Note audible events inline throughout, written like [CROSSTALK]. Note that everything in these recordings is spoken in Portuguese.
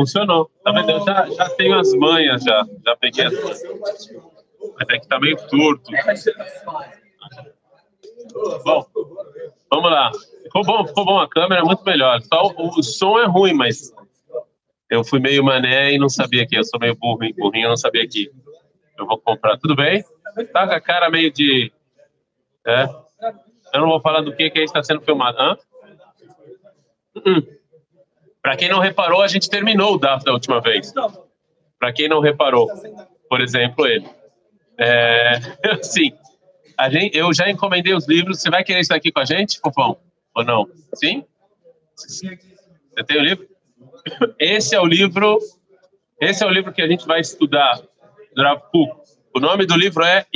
Funcionou. Tá vendo? Já, já tenho as manhas, já. Já peguei as. Mas é que tá meio torto. Bom, vamos lá. Ficou bom, ficou bom. A câmera é muito melhor. Só o, o som é ruim, mas eu fui meio mané e não sabia que. Eu sou meio burrinho, burrinho, eu não sabia que. Eu vou comprar. Tudo bem? Tá com a cara meio de. É. Eu não vou falar do que que está sendo filmado. Hã? Uh -uh. Para quem não reparou, a gente terminou o DAF da última vez. Para quem não reparou, por exemplo, ele. É, [LAUGHS] sim, gente, eu já encomendei os livros. Você vai querer estar aqui com a gente, Fofão? Ou não? Sim? Você tem o livro? Esse é o livro. Esse é o livro que a gente vai estudar do. O nome do livro é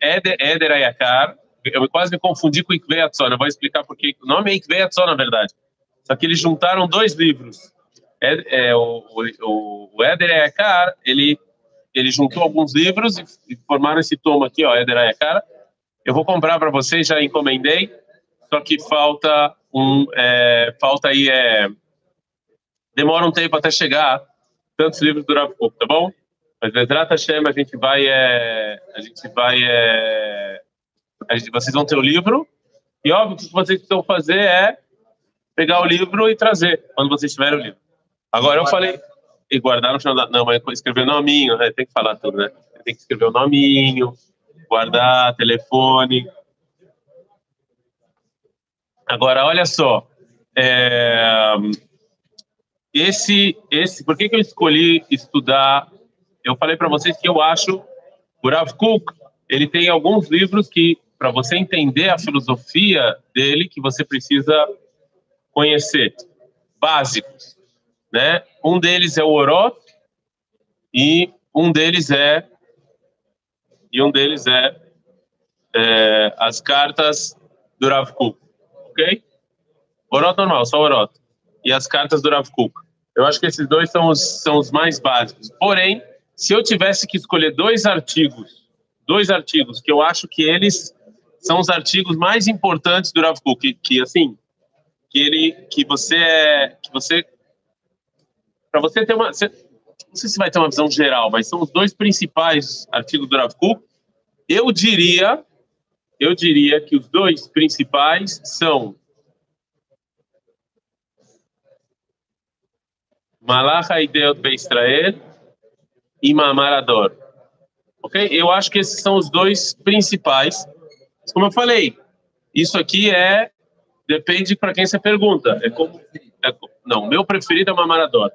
Eder, Ayakar. Eu quase me confundi com Ikvei Atzon. Eu vou explicar porque o nome é Ikvei na verdade. Só que eles juntaram dois livros. É, é o, o, o Ayakar, ele, ele juntou alguns livros e, e formaram esse tomo aqui, ó, Eder Ayakar. Eu vou comprar para vocês, já encomendei. Só que falta um, é, falta aí é, demora um tempo até chegar tantos livros do Kuk, tá bom? Mas Vedrat Hashem, a gente vai, é, a gente vai, é, a gente, vocês vão ter o livro e óbvio que o que vocês precisam fazer é pegar o livro e trazer quando vocês tiverem o livro. Agora eu falei e guardar no final da, não, mas escrever o nominho, né? Tem que falar tudo, né? Tem que escrever o nominho, guardar telefone. Agora olha só, é, esse, esse, por que, que eu escolhi estudar? Eu falei para vocês que eu acho o Rav Kuk, ele tem alguns livros que, para você entender a filosofia dele, que você precisa conhecer, básicos, né? Um deles é o Orot e um deles é e um deles é, é as cartas do Rav Kuk, ok? Orot normal, só Orot e as cartas do Rav Kuk. Eu acho que esses dois são os, são os mais básicos. Porém, se eu tivesse que escolher dois artigos, dois artigos que eu acho que eles são os artigos mais importantes do Rav Kuk, que, que assim, que ele, que você é, que você, para você ter uma, você, não sei se vai ter uma visão geral, mas são os dois principais artigos do Rav Kuk. Eu diria, eu diria que os dois principais são Malach Ideot Israel e Mamarador. Ok? Eu acho que esses são os dois principais. Como eu falei, isso aqui é depende para quem você pergunta. É como é, não, meu preferido é Mamarador.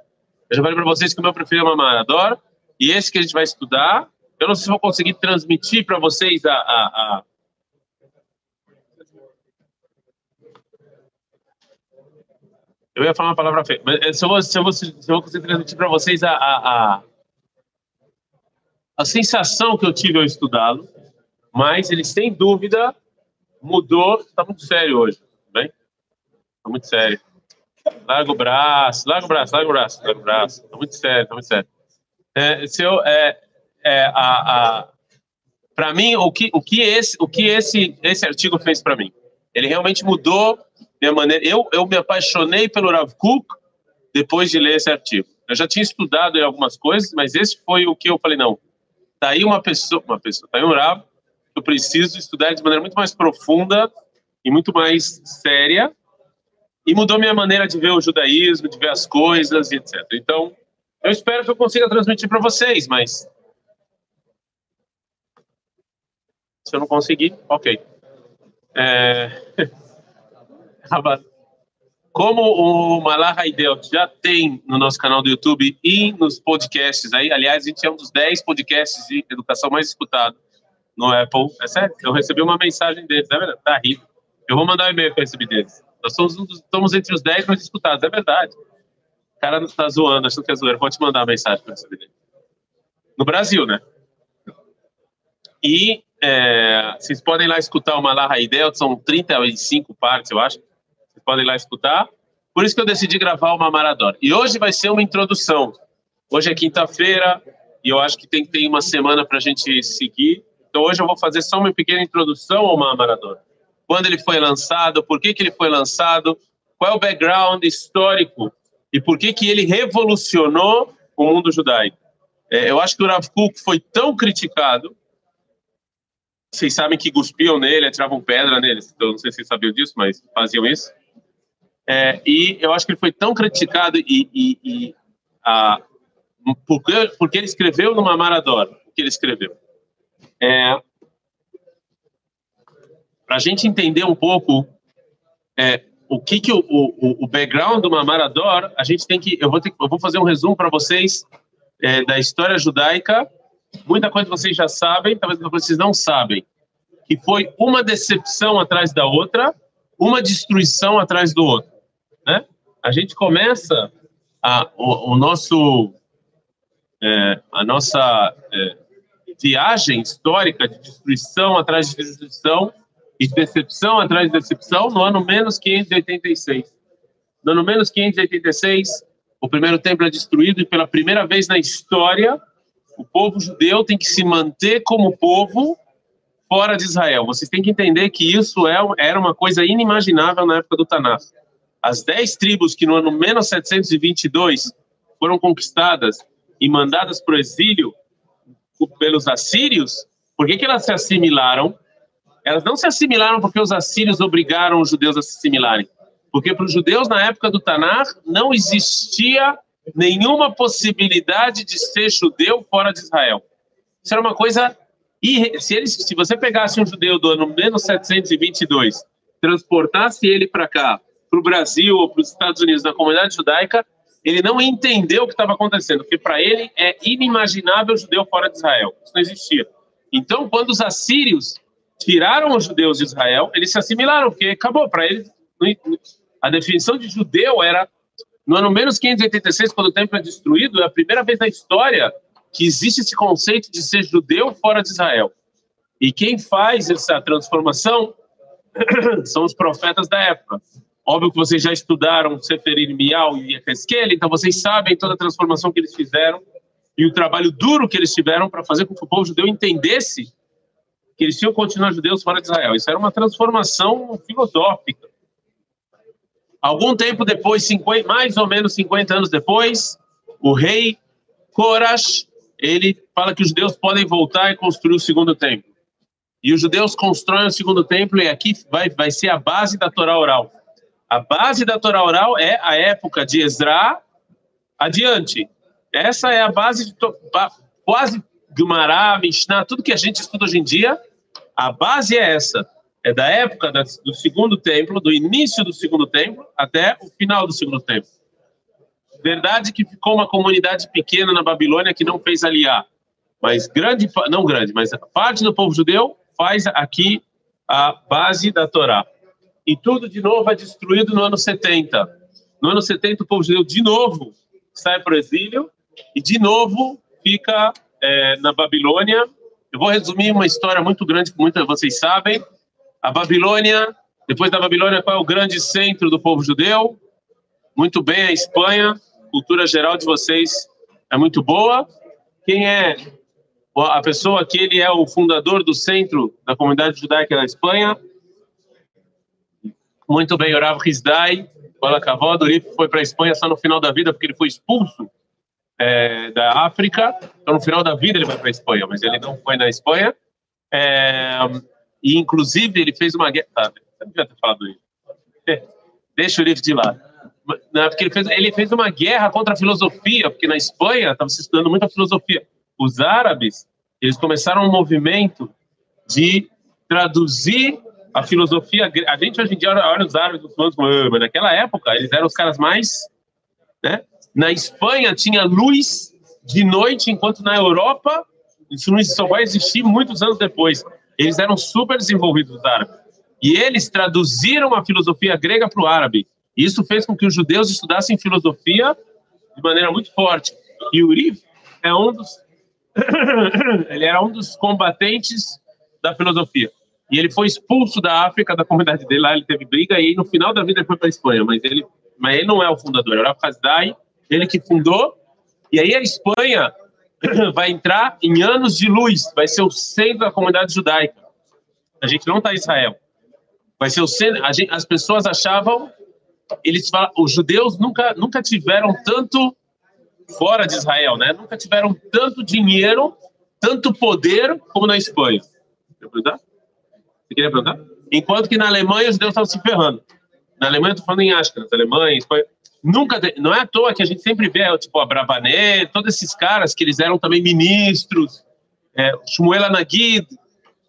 Eu já falei para vocês que o meu preferido é Mamarador e esse que a gente vai estudar, eu não sei se vou conseguir transmitir para vocês a, a, a Eu ia falar uma palavra feia, mas eh, se eu vou, se eu vou, se eu vou conseguir transmitir para vocês a, a, a, a, sensação que eu tive ao estudá-lo, mas ele, sem dúvida, mudou. Está muito sério hoje, Está muito sério. Larga o braço, larga o braço, larga o braço, larga o braço. Está muito sério, está muito sério. É, se eu, é, é, a, a para mim, o que, o que, esse, o que esse, esse artigo fez para mim? Ele realmente mudou minha maneira. Eu, eu me apaixonei pelo Rav Kuk depois de ler esse artigo. Eu já tinha estudado algumas coisas, mas esse foi o que eu falei, não, tá aí uma pessoa, uma pessoa, tá aí um Rav, eu preciso estudar de maneira muito mais profunda e muito mais séria, e mudou minha maneira de ver o judaísmo, de ver as coisas e etc. Então, eu espero que eu consiga transmitir para vocês, mas se eu não conseguir, ok. É... [LAUGHS] Como o Malach Haidel já tem no nosso canal do YouTube e nos podcasts aí, aliás, a gente é um dos 10 podcasts de educação mais escutados no Apple. É sério, eu recebi uma mensagem deles, é verdade, tá rindo. Eu vou mandar um e-mail que eu recebi deles. Nós somos, um dos, somos entre os 10 mais escutados, é verdade. O cara não tá zoando, achando que é zoeira. Pode te mandar uma mensagem recebi dele. No Brasil, né? E é, vocês podem lá escutar o Malach Haidel, são 35 partes, eu acho podem ir lá escutar. Por isso que eu decidi gravar uma maratona. E hoje vai ser uma introdução. Hoje é quinta-feira e eu acho que tem ter uma semana para a gente seguir. Então hoje eu vou fazer só uma pequena introdução ao maratona. Quando ele foi lançado, por que, que ele foi lançado, qual é o background histórico e por que que ele revolucionou o mundo judaico. É, eu acho que o Rav Kuk foi tão criticado, vocês sabem que cuspiam nele, atiravam pedra nele, então não sei se vocês sabiam disso, mas faziam isso. É, e eu acho que ele foi tão criticado e, e, e a, porque, porque ele escreveu numa Maradora, o que ele escreveu. É, Para a gente entender um pouco é, o que, que o, o, o background do Mamarador, a gente tem que. Eu vou, ter, eu vou fazer um resumo para vocês é, da história judaica. Muita coisa vocês já sabem, talvez vocês não sabem. Que foi uma decepção atrás da outra, uma destruição atrás do outro. Né? A gente começa a, o, o nosso, é, a nossa é, viagem histórica de destruição atrás de destruição e decepção atrás de decepção no ano menos 586. No ano menos 586, o primeiro templo é destruído e pela primeira vez na história, o povo judeu tem que se manter como povo fora de Israel. Vocês têm que entender que isso é, era uma coisa inimaginável na época do Tanakh. As dez tribos que no ano menos 722 foram conquistadas e mandadas para o exílio pelos assírios, por que, que elas se assimilaram? Elas não se assimilaram porque os assírios obrigaram os judeus a se assimilarem. Porque para os judeus, na época do Tanar, não existia nenhuma possibilidade de ser judeu fora de Israel. Isso era uma coisa. Se, se você pegasse um judeu do ano menos 722, transportasse ele para cá, para o Brasil ou para os Estados Unidos, na comunidade judaica, ele não entendeu o que estava acontecendo, porque para ele é inimaginável judeu fora de Israel. Isso não existia. Então, quando os assírios tiraram os judeus de Israel, eles se assimilaram, porque acabou para eles. A definição de judeu era no ano menos 586, quando o templo é destruído, é a primeira vez na história que existe esse conceito de ser judeu fora de Israel. E quem faz essa transformação [COUGHS] são os profetas da época. Óbvio que vocês já estudaram Sefer Irmial e Ezequiel, então vocês sabem toda a transformação que eles fizeram e o trabalho duro que eles tiveram para fazer com que o povo judeu entendesse que eles tinham continuar judeus fora de Israel. Isso era uma transformação filosófica. Algum tempo depois, 50, mais ou menos 50 anos depois, o rei Coras, ele fala que os judeus podem voltar e construir o segundo templo. E os judeus constroem o segundo templo e aqui vai, vai ser a base da Torá oral. A base da Torá oral é a época de Ezra adiante. Essa é a base de quase Gumará, Mishnah, tudo que a gente estuda hoje em dia, a base é essa. É da época do segundo templo, do início do segundo templo até o final do segundo templo. Verdade que ficou uma comunidade pequena na Babilônia que não fez aliar, mas grande, não grande, mas parte do povo judeu faz aqui a base da Torá. E tudo de novo é destruído no ano 70. No ano 70 o povo judeu de novo sai para o exílio e de novo fica é, na Babilônia. Eu vou resumir uma história muito grande que muitos de vocês sabem. A Babilônia, depois da Babilônia, qual é o grande centro do povo judeu? Muito bem, a Espanha. Cultura geral de vocês é muito boa. Quem é a pessoa que ele é o fundador do centro da comunidade judaica da Espanha? Muito bem, Orav Rizdai. Kavod, ele foi para a Espanha só no final da vida porque ele foi expulso é, da África. Então, no final da vida, ele vai para a Espanha, mas ele não foi na Espanha. É, e, inclusive, ele fez uma guerra. Ah, não devia ter falado isso. [LAUGHS] Deixa o livro de lá. Não, porque ele fez, ele fez uma guerra contra a filosofia, porque na Espanha estava se estudando muita filosofia. Os árabes, eles começaram um movimento de traduzir a filosofia. A gente hoje em dia olha os árabes, os fãs, mas naquela época eles eram os caras mais. Né? Na Espanha tinha luz de noite, enquanto na Europa isso só vai existir muitos anos depois. Eles eram super desenvolvidos, os árabes. E eles traduziram a filosofia grega para o árabe. Isso fez com que os judeus estudassem filosofia de maneira muito forte. E Uri é um dos [COUGHS] ele era um dos combatentes da filosofia. E ele foi expulso da África, da comunidade dele lá, ele teve briga e no final da vida ele foi para a Espanha, mas ele, mas ele não é o fundador, era o Hazdai, ele que fundou, e aí a Espanha [CLEARS THROAT] vai entrar em anos de luz, vai ser o centro da comunidade judaica. A gente não está em Israel. Vai ser o centro, gente, as pessoas achavam eles falam, os judeus nunca, nunca tiveram tanto fora de Israel, né? Nunca tiveram tanto dinheiro, tanto poder como na Espanha. Quer perguntar? Você queria perguntar? Enquanto que na Alemanha os judeus estavam se ferrando. Na Alemanha, eu tô falando em Ashkenaz, Alemanha, Espanha. Nunca, não é à toa que a gente sempre vê, tipo, a Brabané, todos esses caras que eles eram também ministros, é, Shmuel Anagid,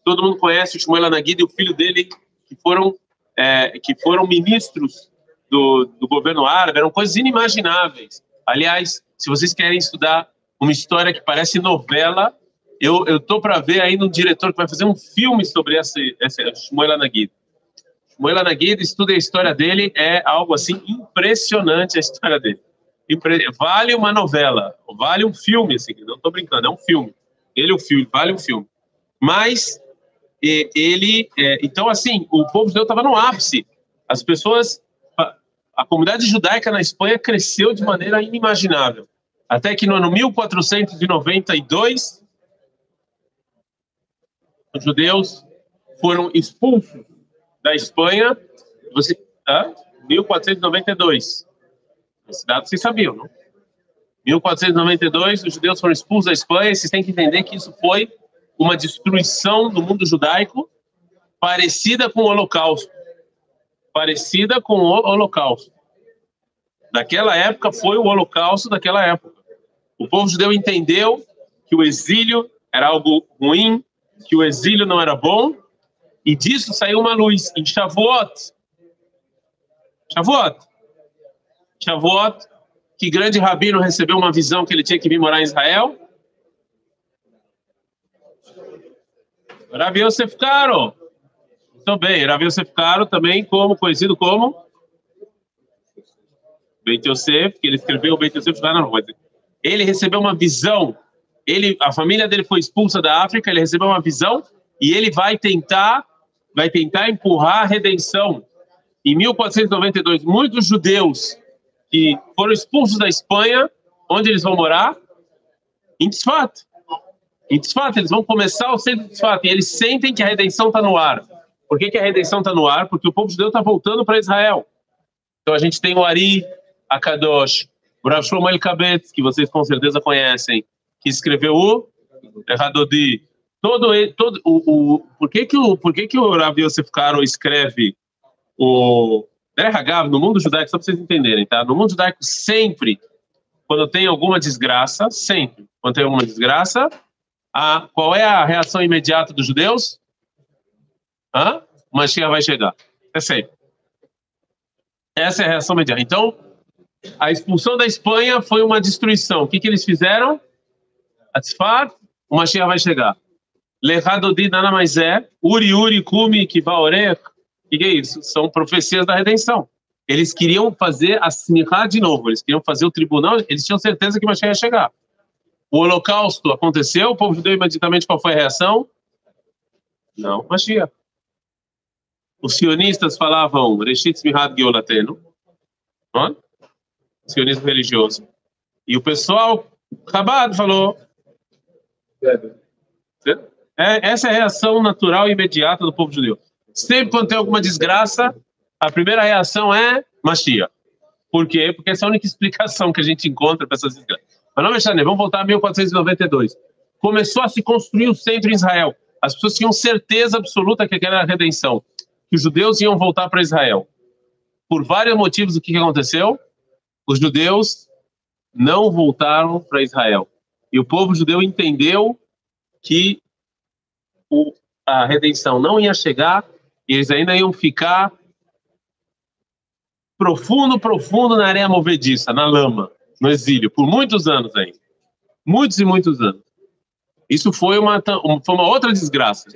todo mundo conhece o Shmuel Anagid e o filho dele, que foram, é, que foram ministros do, do governo árabe, eram coisas inimagináveis. Aliás, se vocês querem estudar uma história que parece novela, eu, tô para ver ainda um diretor que vai fazer um filme sobre esse, esse Shmuel Anagid. Shmuel Anagid, estuda a história dele, é algo assim impressionante a história dele. Vale uma novela, vale um filme, assim, não estou brincando, é um filme. Ele é o filme, vale um filme. Mas ele, é, então assim, o povo judeu estava no ápice. As pessoas a comunidade judaica na Espanha cresceu de maneira inimaginável. Até que no ano 1492, os judeus foram expulsos da Espanha. Você, ah, 1492. Esse dado vocês sabiam, não? 1492, os judeus foram expulsos da Espanha. Vocês têm que entender que isso foi uma destruição do mundo judaico parecida com o Holocausto parecida com o Holocausto. Naquela época foi o Holocausto daquela época. O povo judeu entendeu que o exílio era algo ruim, que o exílio não era bom, e disso saiu uma luz em Shavuot. Shavuot. Shavuot, que grande rabino recebeu uma visão que ele tinha que vir morar em Israel. Rav Yosef Karo, também, Rav Yosef Karo, também como, conhecido como Beit Yosef, que ele escreveu Beit Yosef lá na rua. Ele recebeu uma visão, ele, a família dele foi expulsa da África, ele recebeu uma visão e ele vai tentar, vai tentar empurrar a redenção. Em 1492, muitos judeus que foram expulsos da Espanha, onde eles vão morar? Em Tzfat. Em Tzfat, eles vão começar o centro de Tzfat e eles sentem que a redenção está no ar. Por que, que a redenção está no ar? Porque o povo judeu está voltando para Israel. Então a gente tem o Ari Akadosh, o Rav Shlomo que vocês com certeza conhecem, que escreveu o Hadodi. Todo, todo o, o, por que que o por que que o Rav Yosef Karo escreve o Derhagav no mundo judaico só para vocês entenderem, tá? No mundo judaico sempre quando tem alguma desgraça, sempre quando tem alguma desgraça, a, qual é a reação imediata dos judeus? Hã? O Mashiach vai chegar. É sempre. Essa é a reação imediata. Então, a expulsão da Espanha foi uma destruição. O que, que eles fizeram? Atzfat, o Mashiach vai chegar. Lechadodi nada mais é. Uri, Uri, Kumi, Kivaorech. O que, é isso? São profecias da redenção. Eles queriam fazer a Simchá de novo. Eles queriam fazer o tribunal. Eles tinham certeza que o Mashiach ia chegar. O holocausto aconteceu. O povo judeu imediatamente qual foi a reação? Não, Mashiach. Os sionistas falavam Reshit Smihad Geolatenu, sionismo religioso. E o pessoal, Chabad falou. É, essa é a reação natural e imediata do povo judeu. Sempre quando tem alguma desgraça, a primeira reação é Mashiach. Por quê? Porque essa é a única [LAUGHS] explicação que a gente encontra para essas desgraças. Mas não, Mexané, vamos voltar a 1492. Começou a se construir o centro em Israel. As pessoas tinham certeza absoluta que aquela era a redenção que os judeus iam voltar para Israel. Por vários motivos, o que aconteceu? Os judeus não voltaram para Israel. E o povo judeu entendeu que o, a redenção não ia chegar e eles ainda iam ficar profundo, profundo na areia movediça, na lama, no exílio, por muitos anos ainda. Muitos e muitos anos. Isso foi uma, foi uma outra desgraça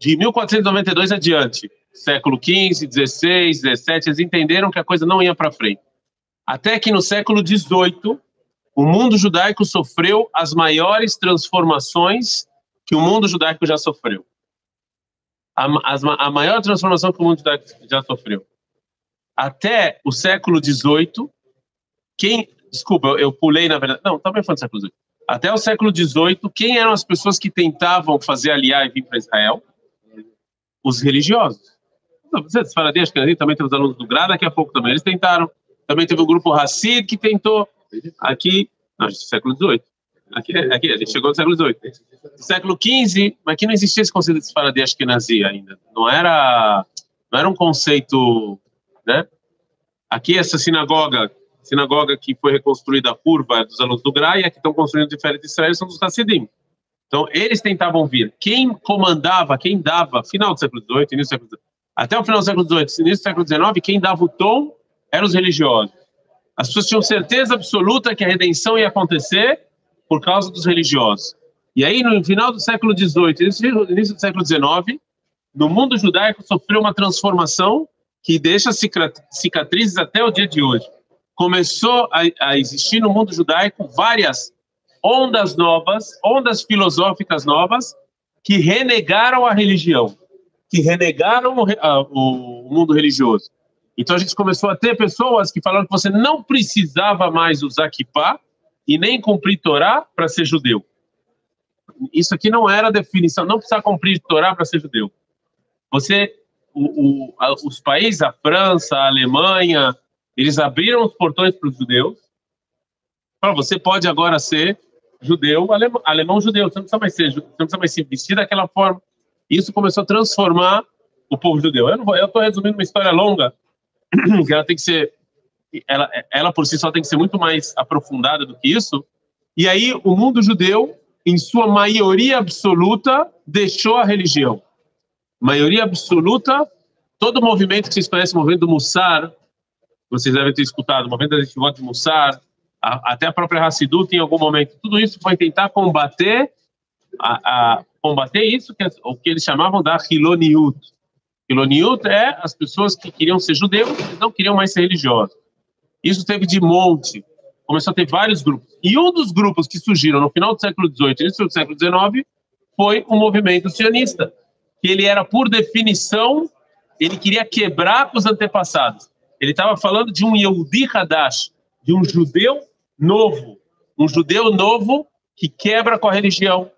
de 1492 adiante, século XV, XVI, XVII, eles entenderam que a coisa não ia para frente. Até que no século XVIII, o mundo judaico sofreu as maiores transformações que o mundo judaico já sofreu. A, a, maior transformação que o mundo judaico já sofreu. Até o século XVIII, quem. Desculpa, eu, eu pulei na verdade. Não, também foi no século XVIII. Até o século XVIII, quem eram as pessoas que tentavam fazer aliar e vir para Israel? os religiosos. Vocês falam, acho que também temos alunos do Gra, daqui a pouco também eles tentaram. Também teve o grupo Hassid que tentou. Aqui, não, século XVIII. Aqui, aqui, gente chegou no século XVIII. No século XV, mas aqui não existia esse conceito de Faraday Ashkenazi ainda. Não era, não era um conceito, né? Aqui essa sinagoga, sinagoga que foi reconstruída a curva é dos alunos do Gra e aqui estão construindo diferente de Israel são dos Hassidim. Então eles tentavam vir. Quem comandava, quem dava, final do século XVIII, início do século XVIII, até o final do século XVIII, início do século XIX, quem dava o tom eram os religiosos. As pessoas tinham certeza absoluta que a redenção ia acontecer por causa dos religiosos. E aí, no final do século XVIII, início do século XIX, no mundo judaico sofreu uma transformação que deixa cicatrizes até o dia de hoje. Começou a, a existir no mundo judaico várias ondas novas, ondas filosóficas novas, que renegaram a religião, que renegaram o, a, o mundo religioso. Então a gente começou a ter pessoas que falaram que você não precisava mais usar kippah e nem cumprir Torá para ser judeu. Isso aqui não era definição, não precisa cumprir Torá para ser judeu. Você, o, o, a, os países, a França, a Alemanha, eles abriram os portões para os judeus. Falaram, você pode agora ser judeu, alemão, alemão judeu, você não precisa mais ser, você não precisa mais se vestir daquela forma. Isso começou a transformar o povo judeu. Eu estou resumindo uma história longa, [CLEARS THROAT] que ela tem que ser, ela, ela por si só tem que ser muito mais aprofundada do que isso. E aí o mundo judeu, em sua maioria absoluta, deixou a religião. Maioria absoluta, todo movimento que vocês conhecem, o movimento do Mussar, vocês devem ter escutado, o movimento da Yeshivot de Mussar, a, até a própria Hassidut em algum momento, tudo isso foi tentar combater a, a combater isso que o que eles chamavam da Hiloniut. Hiloniut é as pessoas que queriam ser judeus, não queriam mais ser religiosos. Isso teve de monte. Começou a ter vários grupos. E um dos grupos que surgiram no final do século XVIII e início do século XIX foi o movimento sionista, que ele era, por definição, ele queria quebrar com os antepassados. Ele estava falando de um Yehudi Hadash, de um judeu novo. Um judeu novo que quebra com a religião.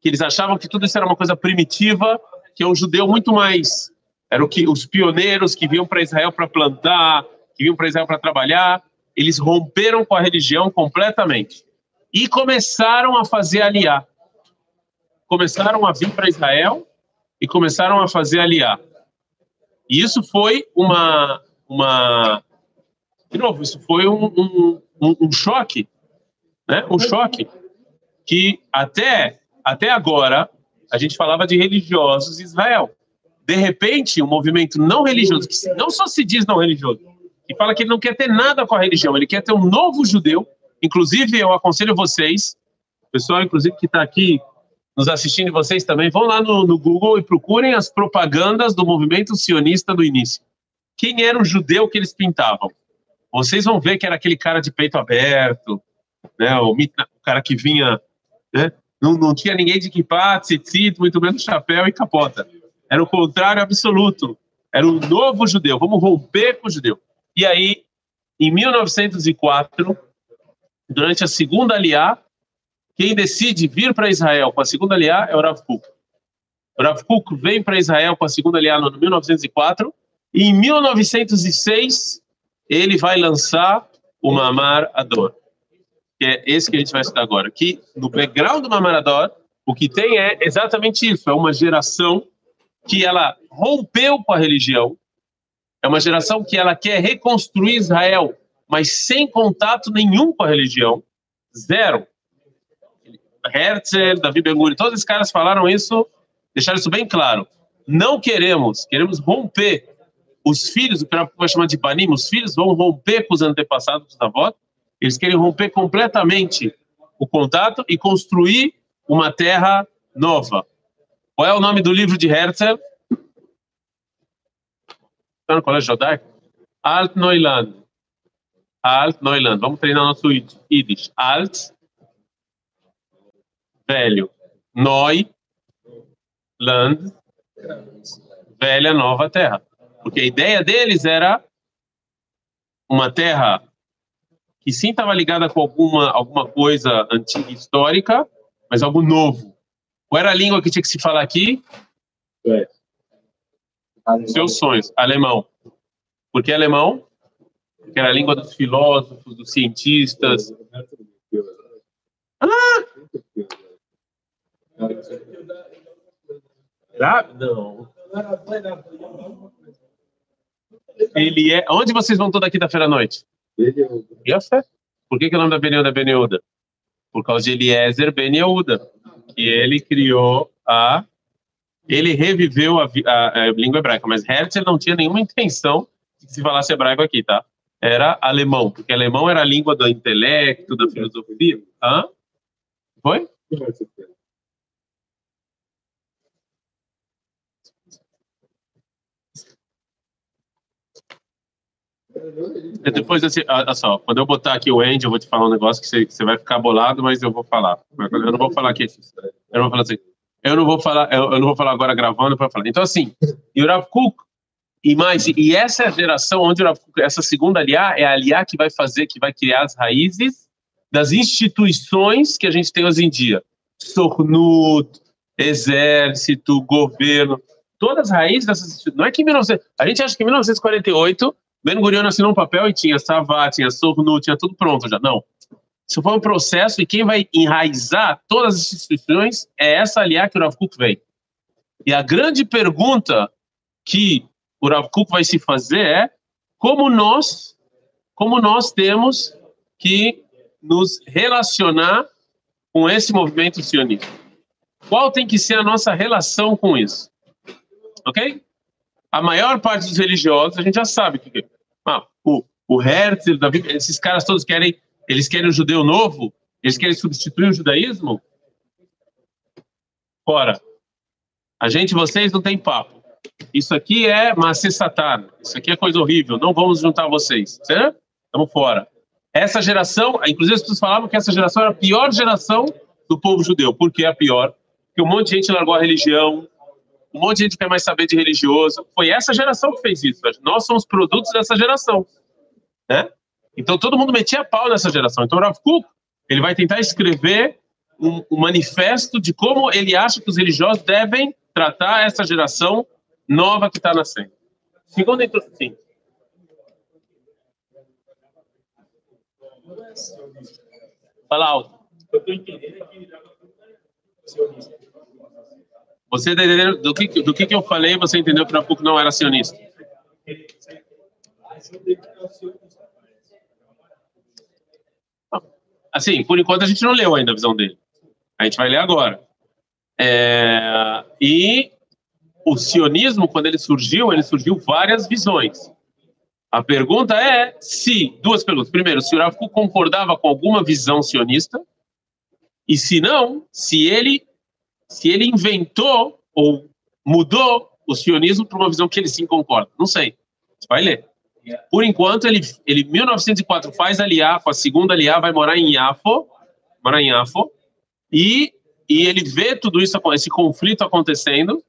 Que eles achavam que tudo isso era uma coisa primitiva, que é um judeu muito mais. Era o que os pioneiros que vinham para Israel para plantar, que vinham para Israel para trabalhar, eles romperam com a religião completamente e começaram a fazer aliar. Começaram a vir para Israel e começaram a fazer aliar. E isso foi uma, uma, de novo, isso foi um, um, um, um choque, né? Um choque que até até agora a gente falava de religiosos em Israel. De repente, um movimento não religioso, que não só se diz não religioso, e fala que ele não quer ter nada com a religião, ele quer ter um novo judeu. Inclusive, eu aconselho vocês, pessoal, inclusive que está aqui nos assistindo, vocês também, vão lá no, no, Google e procurem as propagandas do movimento sionista do início. Quem era o judeu que eles pintavam? Vocês vão ver que era aquele cara de peito aberto, né? O, o cara que vinha, né? Não, não tinha ninguém de kippah, tzitzit, muito menos chapéu e capota. Era o contrário absoluto. Era o novo judeu. Vamos romper com o judeu. E aí, em 1904, durante a segunda aliá, quem decide vir para Israel com a segunda aliá é o Rav Kuk. O Rav Kuk vem para Israel com a segunda aliá no 1904 e em 1906 ele vai lançar o Mamar Ador, que é esse que a gente vai estudar agora. Que no background do Mamar Ador, o que tem é exatamente isso, é uma geração que ela rompeu com a religião, é uma geração que ela quer reconstruir Israel, mas sem contato nenhum com a religião. Zero. Herzl, Davi ben todos esses caras falaram isso, deixaram isso bem claro. Não queremos, queremos romper. Os filhos, o que vai chamar de banim, os filhos vão romper com os antepassados da avó. Eles querem romper completamente o contato e construir uma terra nova. Qual é o nome do livro de Herzl? Está no colégio judaico? Alt Neuland. Alt Neuland. Vamos treinar nosso Yiddish. Alt, velho. Neu, Land, velha nova terra. Porque a ideia deles era uma terra que sim estava ligada com alguma, alguma coisa antiga histórica, mas algo novo. Qual era a língua que tinha que se falar aqui? É. Seus sonhos. Alemão. Por que alemão? Porque era a língua dos filósofos, dos cientistas. Ah! Não. Ele é. Onde vocês vão toda quinta-feira à noite? Beneuda. Por que, que o nome da Beneuda é Beneuda? Por causa de Eliezer Ben Yehuda, que ele criou a. Ele reviveu a, a, a língua hebraica, mas Herzl não tinha nenhuma intenção de se falasse hebraico aqui, tá? Era alemão, porque alemão era a língua do intelecto, da filosofia. Hã? Foi? E depois, assim, olha só, quando eu botar aqui o Andy, eu vou te falar um negócio que você, você vai ficar bolado, mas eu vou falar. Eu não vou falar aqui. Eu não vou falar assim. Eu não vou falar, eu, eu não vou falar agora gravando para falar. Então, assim, e o Rav Kuk, e mais, e essa é a geração onde o Rav Kuk, essa segunda aliá, é a aliá que vai fazer, que vai criar as raízes das instituições que a gente tem hoje em dia. Sornut, exército, governo, todas as raízes dessas Não é que em 19... A gente acha que em 1948 Ben Gurion assinou um papel e tinha Savá, tinha Sornu, tinha tudo pronto já. Não. Isso foi um processo e quem vai enraizar todas as instituições é essa aliá que o Rav Kuk vem. E a grande pergunta que o Rav Kuk vai se fazer é como nós, como nós temos que nos relacionar com esse movimento sionista. Qual tem que ser a nossa relação com isso? Ok? a maior parte dos religiosos, a gente já sabe que ah, o, o Herzl, esses caras todos querem, eles querem o judeu novo, eles querem substituir o judaísmo. Fora. A gente, vocês, não tem papo. Isso aqui é Macê. Isso aqui é coisa horrível. Não vamos juntar vocês. Certo? Estamos fora. Essa geração, inclusive as pessoas falavam que essa geração era a pior geração do povo judeu. Por que a pior? Porque um monte de gente largou a religião, um monte de gente quer mais saber de religioso. Foi essa geração que fez isso. Nós somos produtos dessa geração. Né? Então todo mundo metia pau nessa geração. Então o Rav Kuk, ele vai tentar escrever um, um, manifesto de como ele acha que os religiosos devem tratar essa geração nova que está nascendo. Segundo sim. Fala alto. Eu estou entendendo que você tá entendeu do que, do que, que eu falei você entendeu que o Rav não era sionista? Assim, por enquanto a gente não leu ainda a visão dele. A gente vai ler agora. É, e o sionismo, quando ele surgiu, ele surgiu várias visões. A pergunta é se, duas perguntas. Primeiro, se o Rav concordava com alguma visão sionista, e se não, se ele se ele inventou ou mudou o sionismo para uma visão que ele sim concorda. Não sei. Você vai ler. Por enquanto, ele, ele 1904 faz aliar com a segunda aliar, vai morar em Yafo, morar em Yafo, e, e ele vê tudo isso, esse conflito acontecendo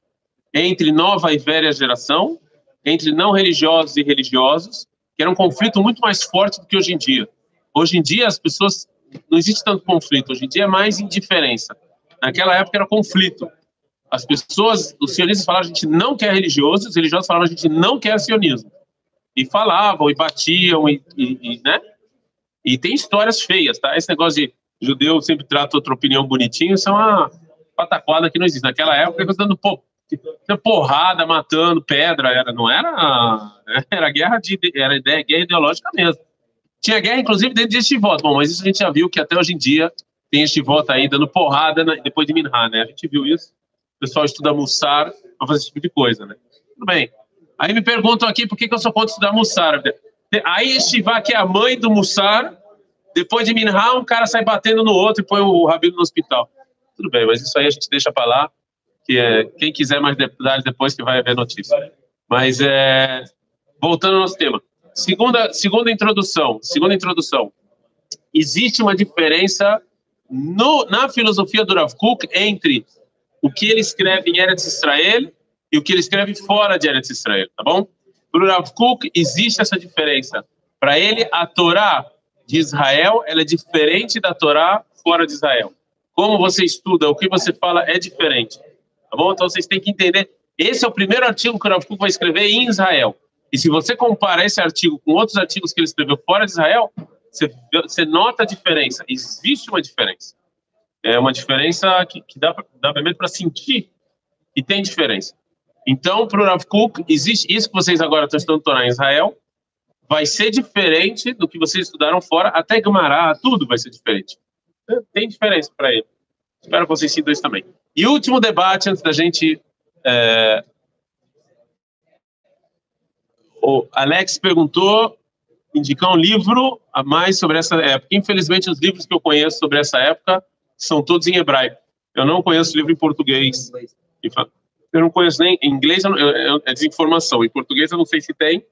entre nova e velha geração, entre não religiosos e religiosos, que era um conflito muito mais forte do que hoje em dia. Hoje em dia, as pessoas. Não existe tanto conflito, hoje em dia é mais indiferença. Naquela época era conflito. As pessoas, os sionistas falavam a gente não quer religioso, os religiosos falavam a gente não quer sionismo. E falavam, e batiam, e, e, e, né? E tem histórias feias, tá? Esse negócio de judeu sempre trata outra opinião bonitinho, isso é uma pataquada que não existe. Naquela época, eles dando porrada, matando, pedra, era, não era... [LAUGHS] Era guerra, de, era ideia, guerra ideológica mesmo. Tinha guerra, inclusive, dentro deste voto. Bom, mas isso a gente já viu que até hoje em dia tem este voto aí dando porrada na, depois de Minha, né? A gente viu isso. O pessoal estuda Mussar para fazer esse tipo de coisa, né? Tudo bem. Aí me perguntam aqui por que, que eu sou contra estudar Mussar. Aí Estivá, que é a mãe do Mussar, depois de Minha, um cara sai batendo no outro e põe o Rabino no hospital. Tudo bem, mas isso aí a gente deixa para lá, que é, quem quiser mais detalhes depois que vai ver notícia. Mas é, voltando ao nosso tema. Segunda, segunda introdução. Segunda introdução. Existe uma diferença no, na filosofia do Rav Kuk entre o que ele escreve em Eretz Israel e o que ele escreve fora de Eretz Israel, tá bom? Para o Rav Kuk existe essa diferença. Para ele, a Torá de Israel ela é diferente da Torá fora de Israel. Como você estuda, o que você fala é diferente, tá bom? Então vocês têm que entender. Esse é o primeiro artigo que o Rav Kuk vai escrever em Israel. E se você compara esse artigo com outros artigos que ele escreveu fora de Israel, você, você nota a diferença. Existe uma diferença. É uma diferença que, que dá, dá para sentir que tem diferença. Então, para o Rav Kuk, existe isso que vocês agora estão estudando Torá em Israel, vai ser diferente do que vocês estudaram fora, até Gumará, tudo vai ser diferente. Tem diferença para ele. Espero que vocês sintam isso também. E último debate, antes da gente. É... O Alex perguntou indicar um livro a mais sobre essa época. Infelizmente, os livros que eu conheço sobre essa época são todos em hebraico. Eu não conheço livro em português. Eu não conheço nem em inglês, é desinformação. Em português, eu não sei se tem.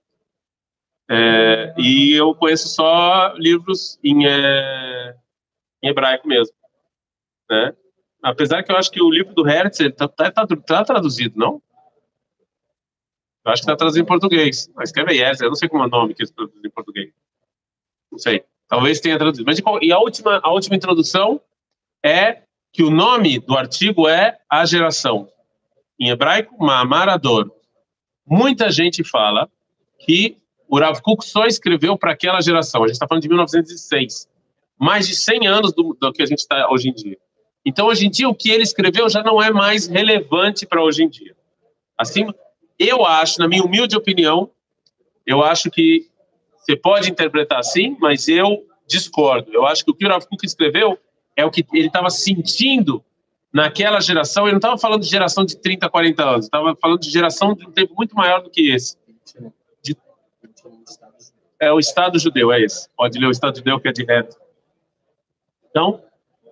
É, e eu conheço só livros em, é, em hebraico mesmo. Né? Apesar que eu acho que o livro do Hertz está tá, tá, tá traduzido, não? Eu acho que está traduzido em português. Mas escreve Hertz, eu não sei como é o nome que eles traduzem em português. Não sei. Talvez tenha traduzido. Mas e a última, a última introdução é que o nome do artigo é A Geração. Em hebraico, Ma'amarador. Muita gente fala que o Rav Kuk só escreveu para aquela geração. A gente está falando de 1906. Mais de 100 anos do, do que a gente está hoje em dia. Então, hoje em dia, o que ele escreveu já não é mais relevante para hoje em dia. Assim, eu acho, na minha humilde opinião, eu acho que você pode interpretar assim, mas eu discordo. Eu acho que o que o Rav Kuk escreveu é o que ele estava sentindo naquela geração. Ele não estava falando de geração de 30, 40 anos, estava falando de geração de um tempo muito maior do que esse. De... É o Estado judeu, é esse. Pode ler o Estado judeu, que é de reto. Então,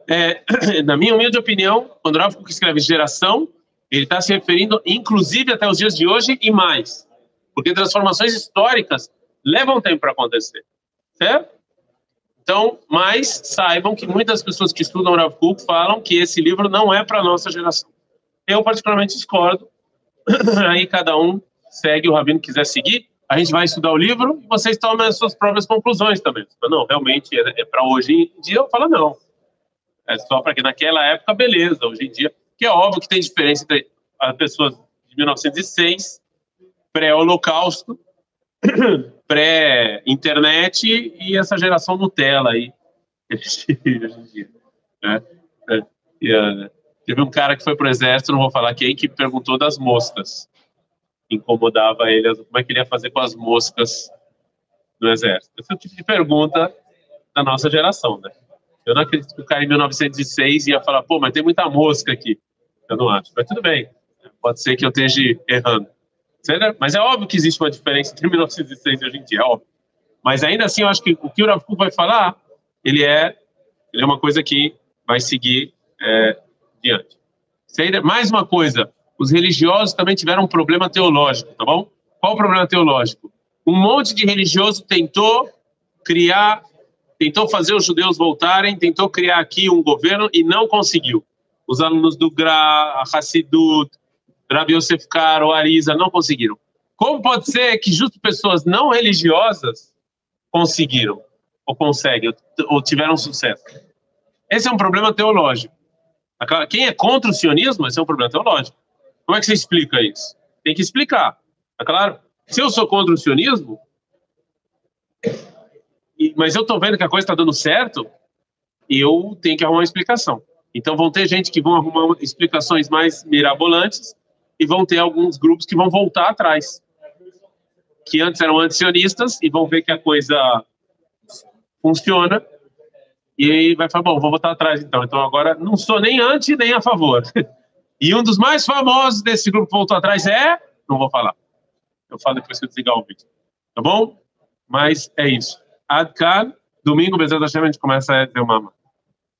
é, [CLEARS THROAT] na minha humilde opinião, quando o Rav escreve geração, ele está se referindo, inclusive, até os dias de hoje e mais. Porque transformações históricas levam tempo para acontecer. Certo? Então, mas saibam que muitas pessoas que estudam Rav Kuk falam que esse livro não é para nossa geração. Eu, particularmente, discordo. [CLEARS THROAT] Aí cada um segue o Rabino quiser seguir. A gente vai estudar o livro e vocês tomam as suas próprias conclusões também. Não, realmente é, é para hoje em dia. Eu falo, não. É só para que naquela época, beleza. Hoje em dia, que é óbvio que tem diferença entre as pessoas de 1906, pré-holocausto, [CLEARS THROAT] pré-internet e essa geração Nutella aí. [LAUGHS] Né? É, é, teve um cara que foi pro exército, não vou falar quem, que perguntou das moscas. Incomodava ele, como é que ele ia fazer com as moscas do exército. Esse é o tipo de pergunta da nossa geração, né? Eu não acredito que o cara em 1906 ia falar, pô, mas tem muita mosca aqui. Eu não acho. Mas tudo bem. Pode ser que eu esteja errando. Mas é óbvio que existe uma diferença entre [LAUGHS] 1906 e hoje em dia, é óbvio. Mas ainda assim, eu acho que o que o Rav vai falar, ele é, ele é uma coisa que vai seguir é, diante. Mais uma coisa, os religiosos também tiveram um problema teológico, tá bom? Qual o problema teológico? Um monte de religioso tentou criar, tentou fazer os judeus voltarem, tentou criar aqui um governo e não conseguiu. Os alunos do Gra, Hassidut, Rabi Yosef Karo, Arisa não conseguiram. Como pode ser que justo pessoas não religiosas conseguiram, ou conseguem, ou tiveram sucesso? Esse é um problema teológico. Quem é contra o sionismo, esse é um problema teológico. Como é que você explica isso? Tem que explicar. É claro? Se eu sou contra o sionismo, mas eu estou vendo que a coisa está dando certo, eu tenho que arrumar uma explicação. Então vão ter gente que vão arrumar explicações mais mirabolantes e vão ter alguns grupos que vão voltar atrás, que antes eram antisionistas e vão ver que a coisa funciona e aí vai falar, bom, vou voltar atrás então. Então agora não sou nem anti nem a favor. [LAUGHS] E um dos mais famosos desse grupo que voltou atrás é, não vou falar. Eu falo depois que eu desligar o vídeo. Tá bom? Mas é isso. Adkan, domingo, Bezerra da a gente começa a ter uma.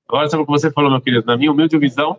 Agora, sabe o que você falou, meu querido? Na minha humilde visão,